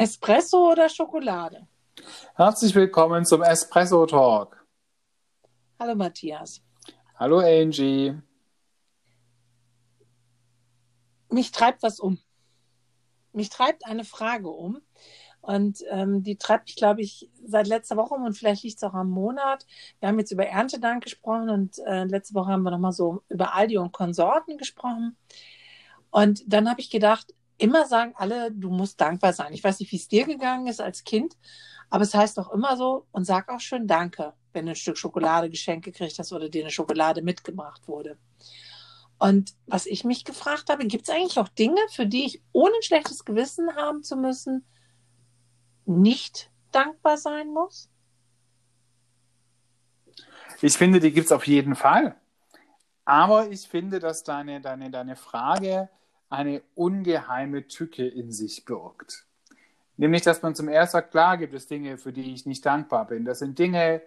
Espresso oder Schokolade? Herzlich willkommen zum Espresso Talk. Hallo Matthias. Hallo Angie. Mich treibt was um. Mich treibt eine Frage um. Und ähm, die treibt mich, glaube ich, seit letzter Woche um und vielleicht liegt es auch am Monat. Wir haben jetzt über Erntedank gesprochen und äh, letzte Woche haben wir nochmal so über Aldi und Konsorten gesprochen. Und dann habe ich gedacht, immer sagen alle, du musst dankbar sein. Ich weiß nicht, wie es dir gegangen ist als Kind, aber es heißt doch immer so und sag auch schön Danke, wenn du ein Stück Schokolade geschenkt gekriegt hast oder dir eine Schokolade mitgebracht wurde. Und was ich mich gefragt habe, gibt es eigentlich auch Dinge, für die ich ohne ein schlechtes Gewissen haben zu müssen, nicht dankbar sein muss? Ich finde, die gibt es auf jeden Fall. Aber ich finde, dass deine, deine, deine Frage eine ungeheime Tücke in sich birgt. Nämlich, dass man zum ersten sagt, klar gibt es Dinge, für die ich nicht dankbar bin. Das sind Dinge,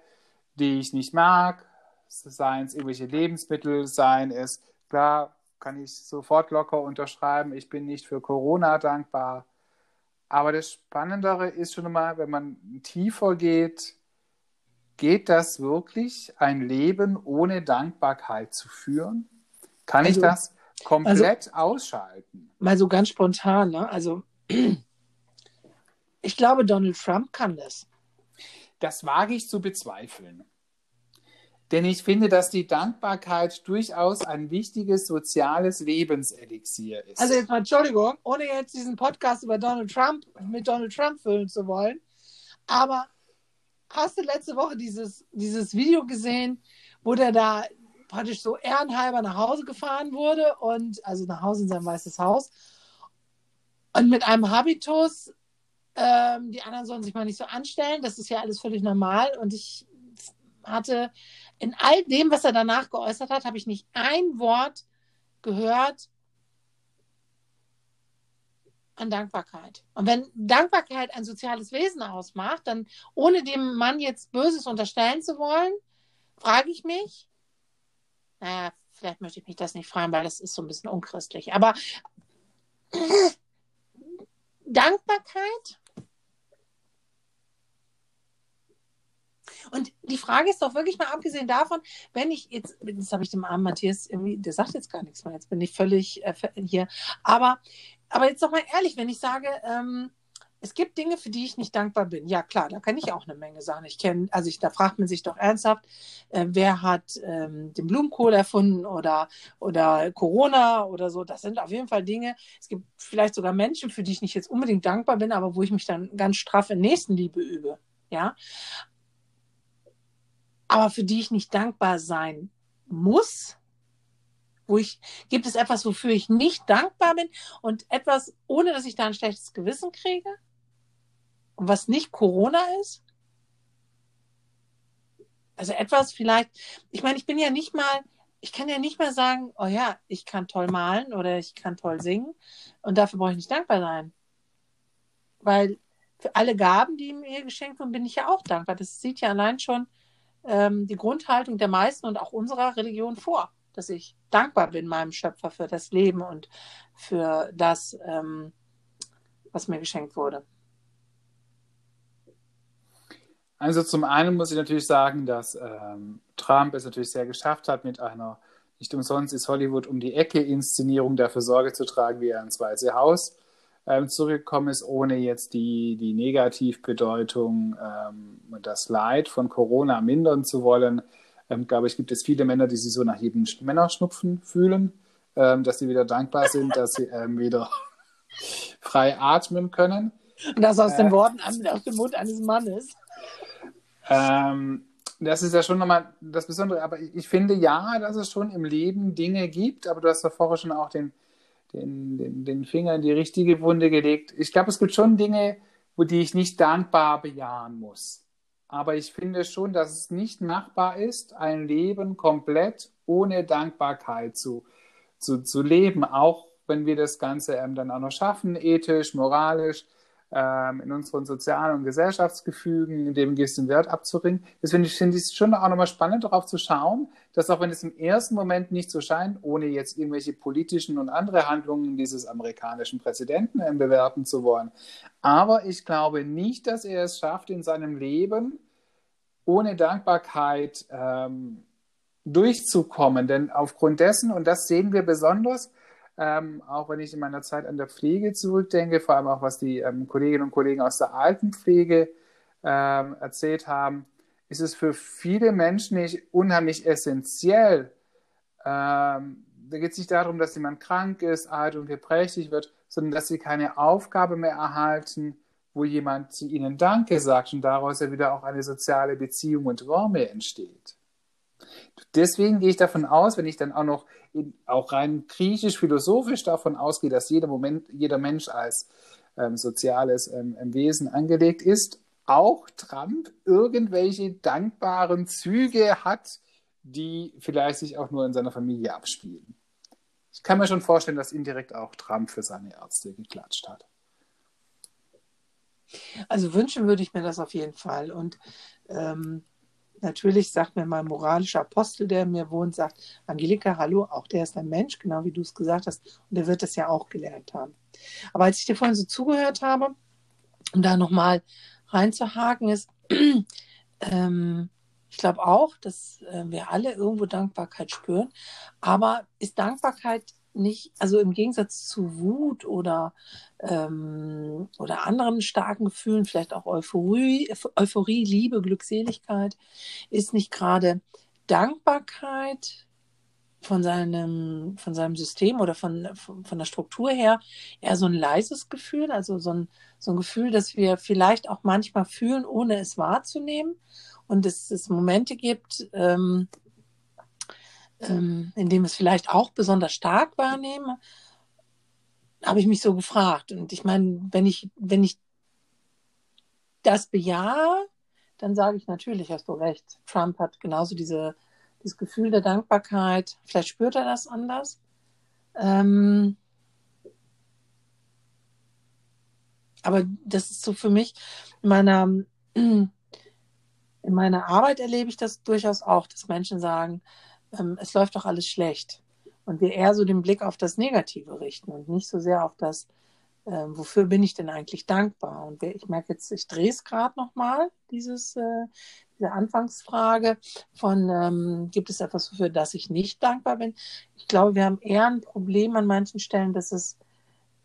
die ich nicht mag, seien es irgendwelche Lebensmittel, seien es, klar, kann ich sofort locker unterschreiben, ich bin nicht für Corona dankbar. Aber das Spannendere ist schon mal, wenn man tiefer geht, geht das wirklich, ein Leben ohne Dankbarkeit zu führen? Kann also, ich das komplett also, ausschalten? Mal so ganz spontan, ne? Also ich glaube, Donald Trump kann das. Das wage ich zu bezweifeln. Denn ich finde, dass die Dankbarkeit durchaus ein wichtiges soziales Lebenselixier ist. Also jetzt mal Entschuldigung, ohne jetzt diesen Podcast über Donald Trump mit Donald Trump füllen zu wollen. Aber hast du letzte Woche dieses, dieses Video gesehen, wo der da praktisch so ehrenhalber nach Hause gefahren wurde und also nach Hause in sein weißes Haus und mit einem Habitus ähm, die anderen sollen sich mal nicht so anstellen. Das ist ja alles völlig normal. Und ich hatte in all dem, was er danach geäußert hat, habe ich nicht ein Wort gehört an Dankbarkeit. Und wenn Dankbarkeit ein soziales Wesen ausmacht, dann ohne dem Mann jetzt Böses unterstellen zu wollen, frage ich mich, naja, vielleicht möchte ich mich das nicht fragen, weil das ist so ein bisschen unchristlich. Aber Dankbarkeit Und die Frage ist doch wirklich mal abgesehen davon, wenn ich jetzt, das habe ich dem armen Matthias irgendwie, der sagt jetzt gar nichts mehr, jetzt bin ich völlig äh, hier. Aber, aber jetzt doch mal ehrlich, wenn ich sage, ähm, es gibt Dinge, für die ich nicht dankbar bin. Ja, klar, da kann ich auch eine Menge sagen. Ich kenne, also ich, da fragt man sich doch ernsthaft, äh, wer hat ähm, den Blumenkohl erfunden oder, oder Corona oder so. Das sind auf jeden Fall Dinge. Es gibt vielleicht sogar Menschen, für die ich nicht jetzt unbedingt dankbar bin, aber wo ich mich dann ganz straff in Nächstenliebe übe. Ja, aber für die ich nicht dankbar sein muss. Wo ich, gibt es etwas, wofür ich nicht dankbar bin und etwas, ohne dass ich da ein schlechtes Gewissen kriege? Und was nicht Corona ist? Also etwas vielleicht, ich meine, ich bin ja nicht mal, ich kann ja nicht mal sagen, oh ja, ich kann toll malen oder ich kann toll singen und dafür brauche ich nicht dankbar sein. Weil für alle Gaben, die mir geschenkt wurden, bin ich ja auch dankbar. Das sieht ja allein schon ähm, die Grundhaltung der meisten und auch unserer Religion vor, dass ich dankbar bin meinem Schöpfer für das Leben und für das, ähm, was mir geschenkt wurde. Also zum einen muss ich natürlich sagen, dass ähm, Trump es natürlich sehr geschafft hat, mit einer nicht umsonst ist Hollywood um die Ecke Inszenierung dafür Sorge zu tragen, wie er ins Weiße Haus ähm, zurückgekommen ist, ohne jetzt die, die Negativbedeutung ähm, und das Leid von Corona mindern zu wollen. Ähm, glaube ich, gibt es viele Männer, die sich so nach jedem Männerschnupfen fühlen, ähm, dass sie wieder dankbar sind, dass sie ähm, wieder frei atmen können. Und das aus den äh, Worten, aus dem Mund eines Mannes. Ähm, das ist ja schon nochmal das Besondere. Aber ich, finde ja, dass es schon im Leben Dinge gibt, aber du hast ja vorher schon auch den, den, den, den Finger in die richtige Wunde gelegt. Ich glaube, es gibt schon Dinge, wo die ich nicht dankbar bejahen muss. Aber ich finde schon, dass es nicht machbar ist, ein Leben komplett ohne Dankbarkeit zu, zu, zu leben, auch wenn wir das Ganze ähm, dann auch noch schaffen, ethisch, moralisch. Ähm, in unseren sozialen und Gesellschaftsgefügen, dem einen gewissen Wert abzuringen. Deswegen finde ich es schon auch nochmal spannend, darauf zu schauen, dass auch wenn es im ersten Moment nicht so scheint, ohne jetzt irgendwelche politischen und andere Handlungen dieses amerikanischen Präsidenten ähm, bewerten zu wollen, aber ich glaube nicht, dass er es schafft, in seinem Leben ohne Dankbarkeit ähm, durchzukommen. Denn aufgrund dessen, und das sehen wir besonders, ähm, auch wenn ich in meiner Zeit an der Pflege zurückdenke, vor allem auch was die ähm, Kolleginnen und Kollegen aus der Altenpflege ähm, erzählt haben, ist es für viele Menschen nicht unheimlich essentiell. Ähm, da geht es nicht darum, dass jemand krank ist, alt und geprächtig wird, sondern dass sie keine Aufgabe mehr erhalten, wo jemand zu ihnen Danke sagt und daraus ja wieder auch eine soziale Beziehung und Wärme entsteht. Deswegen gehe ich davon aus, wenn ich dann auch noch in, auch rein griechisch-philosophisch davon ausgehe, dass jeder Moment, jeder Mensch als ähm, soziales ähm, Wesen angelegt ist, auch Trump irgendwelche dankbaren Züge hat, die vielleicht sich auch nur in seiner Familie abspielen. Ich kann mir schon vorstellen, dass indirekt auch Trump für seine Ärzte geklatscht hat. Also wünschen würde ich mir das auf jeden Fall. Und ähm, Natürlich sagt mir mein moralischer Apostel, der mir wohnt, sagt, Angelika, hallo, auch der ist ein Mensch, genau wie du es gesagt hast. Und der wird das ja auch gelernt haben. Aber als ich dir vorhin so zugehört habe, um da nochmal reinzuhaken, ist, ähm, ich glaube auch, dass äh, wir alle irgendwo Dankbarkeit spüren. Aber ist Dankbarkeit nicht, also im Gegensatz zu Wut oder, ähm, oder anderen starken Gefühlen, vielleicht auch Euphorie, Euphorie, Liebe, Glückseligkeit, ist nicht gerade Dankbarkeit von seinem, von seinem System oder von, von, von der Struktur her eher so ein leises Gefühl, also so ein, so ein Gefühl, das wir vielleicht auch manchmal fühlen, ohne es wahrzunehmen. Und dass es Momente gibt, ähm, ähm, in dem es vielleicht auch besonders stark wahrnehme, habe ich mich so gefragt. Und ich meine, wenn ich, wenn ich das bejahe, dann sage ich natürlich, hast du recht. Trump hat genauso diese, dieses Gefühl der Dankbarkeit. Vielleicht spürt er das anders. Ähm, aber das ist so für mich in meiner, in meiner Arbeit erlebe ich das durchaus auch, dass Menschen sagen, ähm, es läuft doch alles schlecht. Und wir eher so den Blick auf das Negative richten und nicht so sehr auf das, äh, wofür bin ich denn eigentlich dankbar? Und ich merke jetzt, ich drehe es gerade nochmal, dieses, äh, diese Anfangsfrage von, ähm, gibt es etwas, für das ich nicht dankbar bin? Ich glaube, wir haben eher ein Problem an manchen Stellen, dass es,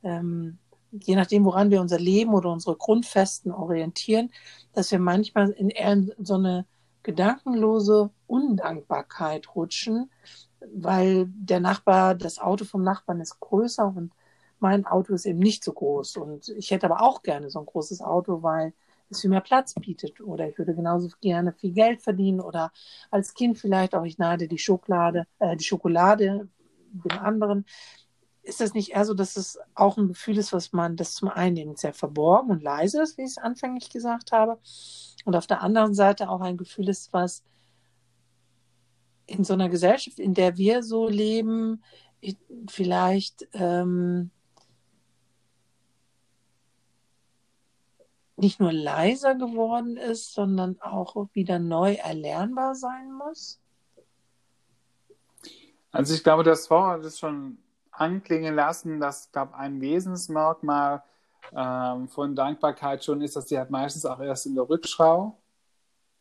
ähm, je nachdem, woran wir unser Leben oder unsere Grundfesten orientieren, dass wir manchmal in eher so eine gedankenlose Undankbarkeit rutschen, weil der Nachbar, das Auto vom Nachbarn ist größer und mein Auto ist eben nicht so groß. Und ich hätte aber auch gerne so ein großes Auto, weil es viel mehr Platz bietet. Oder ich würde genauso gerne viel Geld verdienen oder als Kind vielleicht auch, ich nade die Schokolade, äh, die Schokolade dem anderen. Ist das nicht eher so, dass es auch ein Gefühl ist, was man, das zum einen sehr verborgen und leise ist, wie ich es anfänglich gesagt habe, und auf der anderen Seite auch ein Gefühl ist, was in so einer Gesellschaft, in der wir so leben, vielleicht ähm, nicht nur leiser geworden ist, sondern auch wieder neu erlernbar sein muss? Also ich glaube, das Wort ist schon anklingen lassen, dass glaube ein Wesensmerkmal ähm, von Dankbarkeit schon ist, dass die halt meistens auch erst in der Rückschau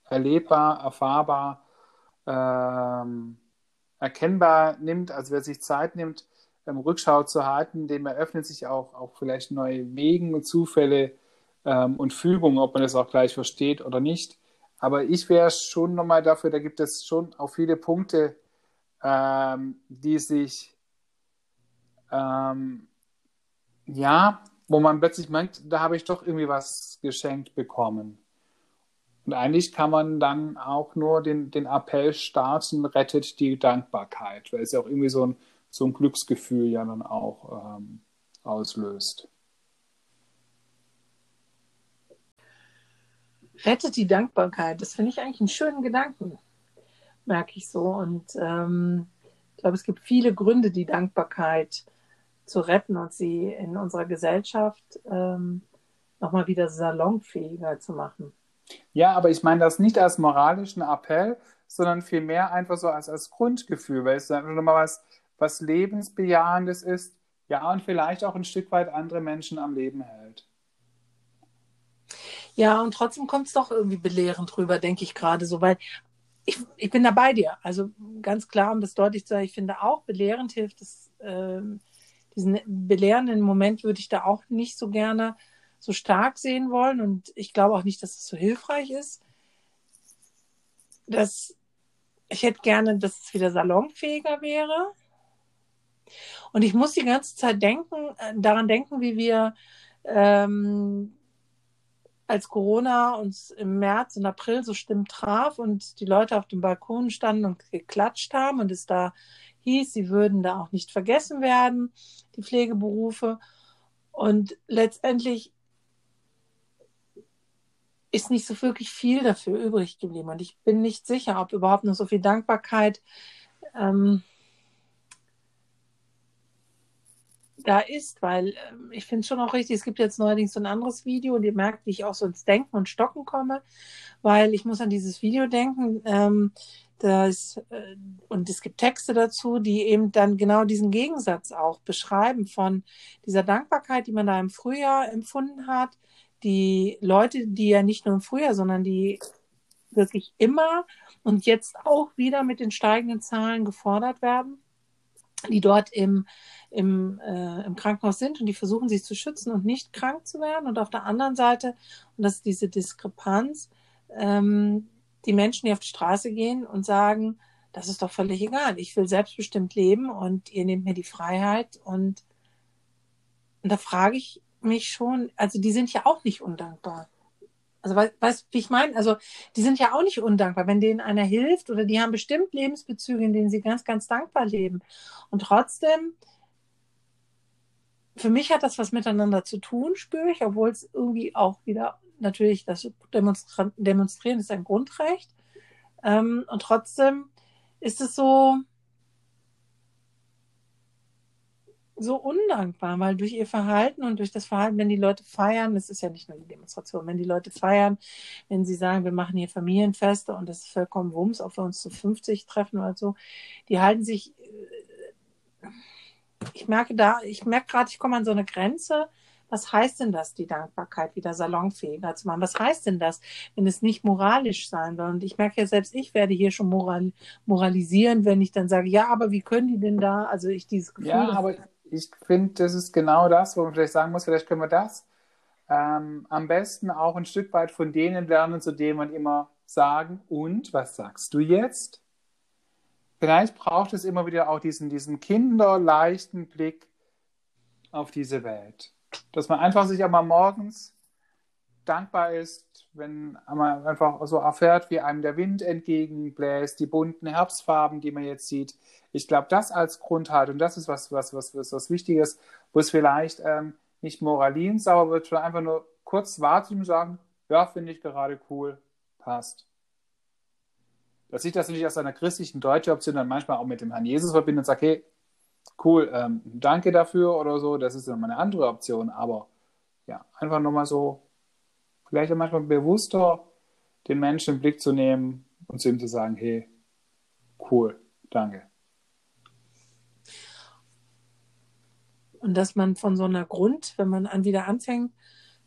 erlebbar, erfahrbar, ähm, erkennbar nimmt. Also wer sich Zeit nimmt, ähm, Rückschau zu halten, dem eröffnet sich auch, auch vielleicht neue Wegen und Zufälle ähm, und Fügungen, ob man das auch gleich versteht oder nicht. Aber ich wäre schon nochmal dafür, da gibt es schon auch viele Punkte, ähm, die sich ähm, ja, wo man plötzlich merkt, da habe ich doch irgendwie was geschenkt bekommen. Und eigentlich kann man dann auch nur den, den Appell starten, rettet die Dankbarkeit, weil es ja auch irgendwie so ein, so ein Glücksgefühl ja dann auch ähm, auslöst. Rettet die Dankbarkeit, das finde ich eigentlich einen schönen Gedanken, merke ich so. Und ähm, ich glaube, es gibt viele Gründe, die Dankbarkeit zu retten und sie in unserer Gesellschaft ähm, nochmal wieder salonfähiger zu machen. Ja, aber ich meine das nicht als moralischen Appell, sondern vielmehr einfach so als, als Grundgefühl, weil es einfach nochmal was, was Lebensbejahendes ist, ja, und vielleicht auch ein Stück weit andere Menschen am Leben hält. Ja, und trotzdem kommt es doch irgendwie belehrend rüber, denke ich gerade so, weil ich, ich bin da bei dir. Also ganz klar, um das deutlich zu sagen, ich finde auch belehrend hilft es, äh, diesen belehrenden Moment würde ich da auch nicht so gerne so stark sehen wollen. Und ich glaube auch nicht, dass es so hilfreich ist. Dass ich hätte gerne, dass es wieder salonfähiger wäre. Und ich muss die ganze Zeit denken, äh, daran denken, wie wir ähm, als Corona uns im März und April so stimmt traf und die Leute auf dem Balkon standen und geklatscht haben und es da hieß, sie würden da auch nicht vergessen werden, die Pflegeberufe. Und letztendlich ist nicht so wirklich viel dafür übrig geblieben. Und ich bin nicht sicher, ob überhaupt noch so viel Dankbarkeit ähm, da ist, weil ähm, ich finde es schon auch richtig, es gibt jetzt neuerdings so ein anderes Video und ihr merkt, wie ich auch so ins Denken und Stocken komme, weil ich muss an dieses Video denken, ähm, das, äh, und es gibt Texte dazu, die eben dann genau diesen Gegensatz auch beschreiben von dieser Dankbarkeit, die man da im Frühjahr empfunden hat, die Leute, die ja nicht nur im Frühjahr, sondern die wirklich immer und jetzt auch wieder mit den steigenden Zahlen gefordert werden, die dort im im, äh, im Krankenhaus sind und die versuchen sich zu schützen und nicht krank zu werden. Und auf der anderen Seite, und das ist diese Diskrepanz, ähm, die Menschen, die auf die Straße gehen und sagen, das ist doch völlig egal. Ich will selbstbestimmt leben und ihr nehmt mir die Freiheit. Und, und da frage ich mich schon, also die sind ja auch nicht undankbar. Also weißt du, wie ich meine? Also die sind ja auch nicht undankbar, wenn denen einer hilft oder die haben bestimmt Lebensbezüge, in denen sie ganz, ganz dankbar leben. Und trotzdem für mich hat das was miteinander zu tun, spüre ich, obwohl es irgendwie auch wieder natürlich das Demonstra Demonstrieren ist ein Grundrecht. Ähm, und trotzdem ist es so, so undankbar, weil durch ihr Verhalten und durch das Verhalten, wenn die Leute feiern, das ist ja nicht nur die Demonstration, wenn die Leute feiern, wenn sie sagen, wir machen hier Familienfeste und das ist vollkommen Wumms, ob wir uns zu 50 treffen oder so, die halten sich ich merke da, ich merke gerade, ich komme an so eine Grenze. Was heißt denn das, die Dankbarkeit wieder salonfähiger zu machen? Was heißt denn das, wenn es nicht moralisch sein soll? Und ich merke ja selbst, ich werde hier schon moral, moralisieren, wenn ich dann sage, ja, aber wie können die denn da? Also ich dieses Gefühl. Ja, aber ich finde, das ist genau das, wo man vielleicht sagen muss, vielleicht können wir das ähm, am besten auch ein Stück weit von denen lernen, zu denen man immer sagen, und was sagst du jetzt? vielleicht braucht es immer wieder auch diesen, diesen kinderleichten Blick auf diese Welt. Dass man einfach sich einmal morgens dankbar ist, wenn man einfach so erfährt, wie einem der Wind entgegenbläst, die bunten Herbstfarben, die man jetzt sieht. Ich glaube, das als Grundhaltung, das ist was, was, was, was, was Wichtiges, wo es vielleicht ähm, nicht moralinsauer wird, sondern einfach nur kurz warten und sagen, ja, finde ich gerade cool, passt dass ich das natürlich aus einer christlichen deutschen Option dann manchmal auch mit dem Herrn Jesus verbinde und sage, hey, cool, ähm, danke dafür oder so, das ist dann mal eine andere Option, aber ja, einfach nochmal so, vielleicht auch manchmal bewusster den Menschen im Blick zu nehmen und zu ihm zu sagen, hey, cool, danke. Und dass man von so einer Grund, wenn man an wieder anfängt,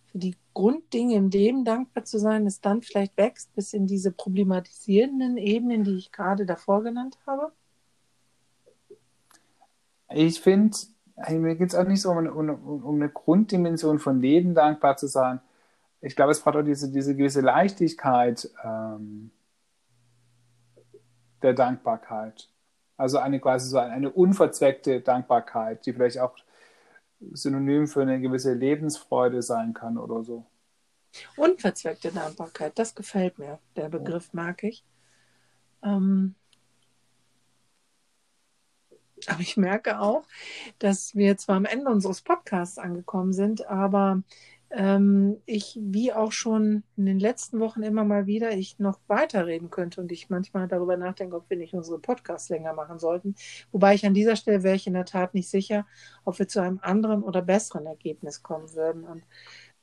für die Grunddinge im Leben dankbar zu sein, es dann vielleicht wächst bis in diese problematisierenden Ebenen, die ich gerade davor genannt habe? Ich finde, mir geht es auch nicht so um, um, um, eine Grunddimension von Leben dankbar zu sein. Ich glaube, es braucht auch diese, diese gewisse Leichtigkeit ähm, der Dankbarkeit. Also eine quasi so eine, eine unverzweckte Dankbarkeit, die vielleicht auch Synonym für eine gewisse Lebensfreude sein kann oder so. Unverzweckte Dankbarkeit, das gefällt mir. Der Begriff mag ich. Ähm, aber ich merke auch, dass wir zwar am Ende unseres Podcasts angekommen sind, aber ähm, ich, wie auch schon in den letzten Wochen immer mal wieder, ich noch weiterreden könnte und ich manchmal darüber nachdenke, ob wir nicht unsere Podcasts länger machen sollten. Wobei ich an dieser Stelle wäre ich in der Tat nicht sicher, ob wir zu einem anderen oder besseren Ergebnis kommen würden. Und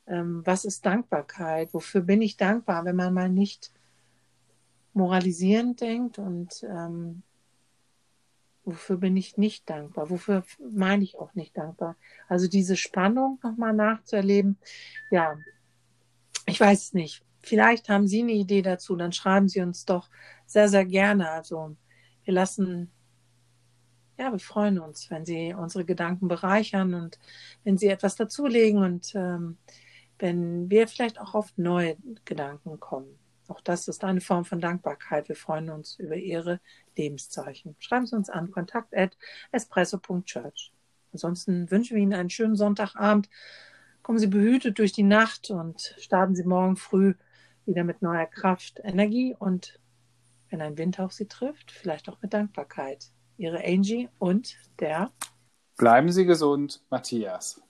ähm, was ist Dankbarkeit? Wofür bin ich dankbar, wenn man mal nicht moralisierend denkt und ähm, wofür bin ich nicht dankbar? Wofür meine ich auch nicht dankbar? Also diese Spannung nochmal nachzuerleben, ja, ich weiß es nicht. Vielleicht haben Sie eine Idee dazu, dann schreiben Sie uns doch sehr, sehr gerne. Also wir lassen, ja, wir freuen uns, wenn Sie unsere Gedanken bereichern und wenn Sie etwas dazulegen und ähm, wenn wir vielleicht auch auf neue Gedanken kommen. Auch das ist eine Form von Dankbarkeit. Wir freuen uns über Ihre Lebenszeichen. Schreiben Sie uns an kontakt at espresso.church. Ansonsten wünschen wir Ihnen einen schönen Sonntagabend. Kommen Sie behütet durch die Nacht und starten Sie morgen früh wieder mit neuer Kraft, Energie und wenn ein Windhauch Sie trifft, vielleicht auch mit Dankbarkeit. Ihre Angie und der Bleiben Sie gesund, Matthias.